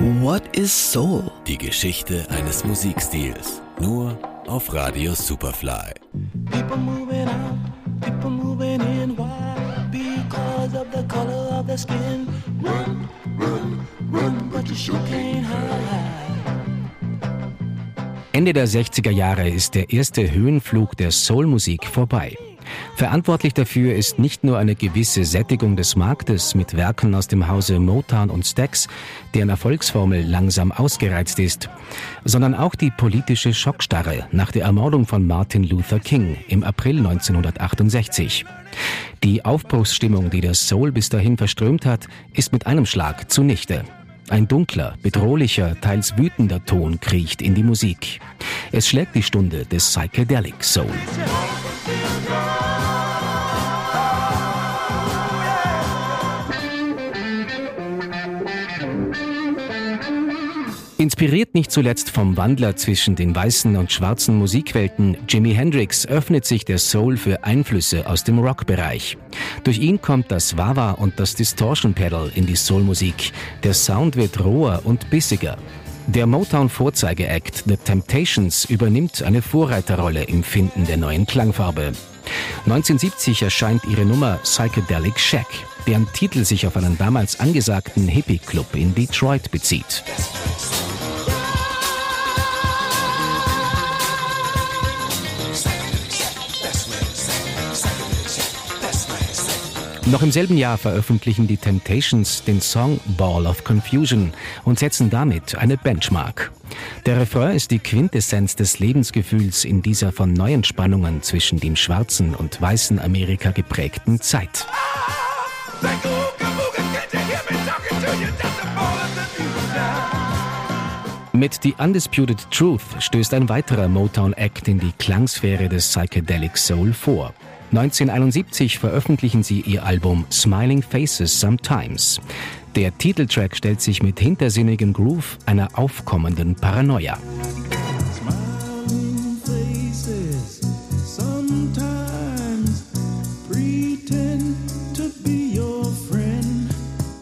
What is Soul? Die Geschichte eines Musikstils. Nur auf Radio Superfly. People moving out, people moving in. Why? Because of the color of their skin. Run, run, run, but you sure can't hide. Ende der 60er Jahre ist der erste Höhenflug der Soulmusik vorbei. Verantwortlich dafür ist nicht nur eine gewisse Sättigung des Marktes mit Werken aus dem Hause Motown und Stax, deren Erfolgsformel langsam ausgereizt ist, sondern auch die politische Schockstarre nach der Ermordung von Martin Luther King im April 1968. Die Aufbruchsstimmung, die der Soul bis dahin verströmt hat, ist mit einem Schlag zunichte. Ein dunkler, bedrohlicher, teils wütender Ton kriecht in die Musik. Es schlägt die Stunde des Psychedelic Soul. Inspiriert nicht zuletzt vom Wandler zwischen den weißen und schwarzen Musikwelten Jimi Hendrix öffnet sich der Soul für Einflüsse aus dem Rockbereich. Durch ihn kommt das Wawa und das Distortion Pedal in die Soulmusik. Der Sound wird roher und bissiger. Der Motown-Vorzeigeact The Temptations übernimmt eine Vorreiterrolle im Finden der neuen Klangfarbe. 1970 erscheint ihre Nummer Psychedelic Shack, deren Titel sich auf einen damals angesagten Hippie-Club in Detroit bezieht. Noch im selben Jahr veröffentlichen die Temptations den Song Ball of Confusion und setzen damit eine Benchmark. Der Refrain ist die Quintessenz des Lebensgefühls in dieser von neuen Spannungen zwischen dem schwarzen und weißen Amerika geprägten Zeit. Mit The Undisputed Truth stößt ein weiterer Motown-Act in die Klangsphäre des Psychedelic Soul vor. 1971 veröffentlichen sie ihr Album Smiling Faces Sometimes. Der Titeltrack stellt sich mit hintersinnigem Groove einer aufkommenden Paranoia.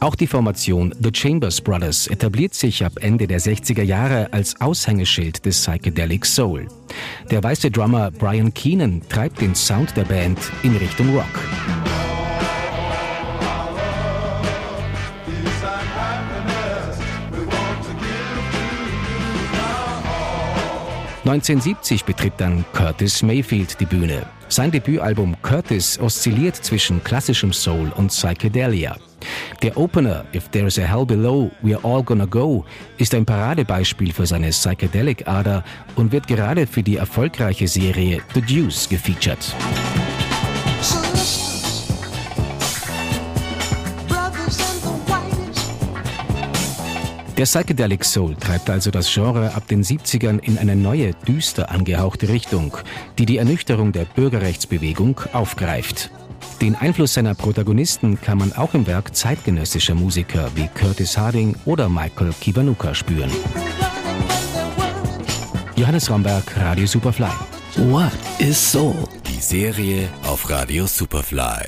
Auch die Formation The Chambers Brothers etabliert sich ab Ende der 60er Jahre als Aushängeschild des Psychedelic Soul. Der weiße Drummer Brian Keenan treibt den Sound der Band in Richtung Rock. 1970 betritt dann Curtis Mayfield die Bühne. Sein Debütalbum Curtis oszilliert zwischen klassischem Soul und Psychedelia. Der Opener If There's a Hell Below, We're All Gonna Go ist ein Paradebeispiel für seine Psychedelic-Ader und wird gerade für die erfolgreiche Serie The Deuce gefeatured. Der Psychedelic Soul treibt also das Genre ab den 70ern in eine neue, düster angehauchte Richtung, die die Ernüchterung der Bürgerrechtsbewegung aufgreift. Den Einfluss seiner Protagonisten kann man auch im Werk zeitgenössischer Musiker wie Curtis Harding oder Michael Kiwanuka spüren. Johannes Romberg, Radio Superfly. What is Soul? Die Serie auf Radio Superfly.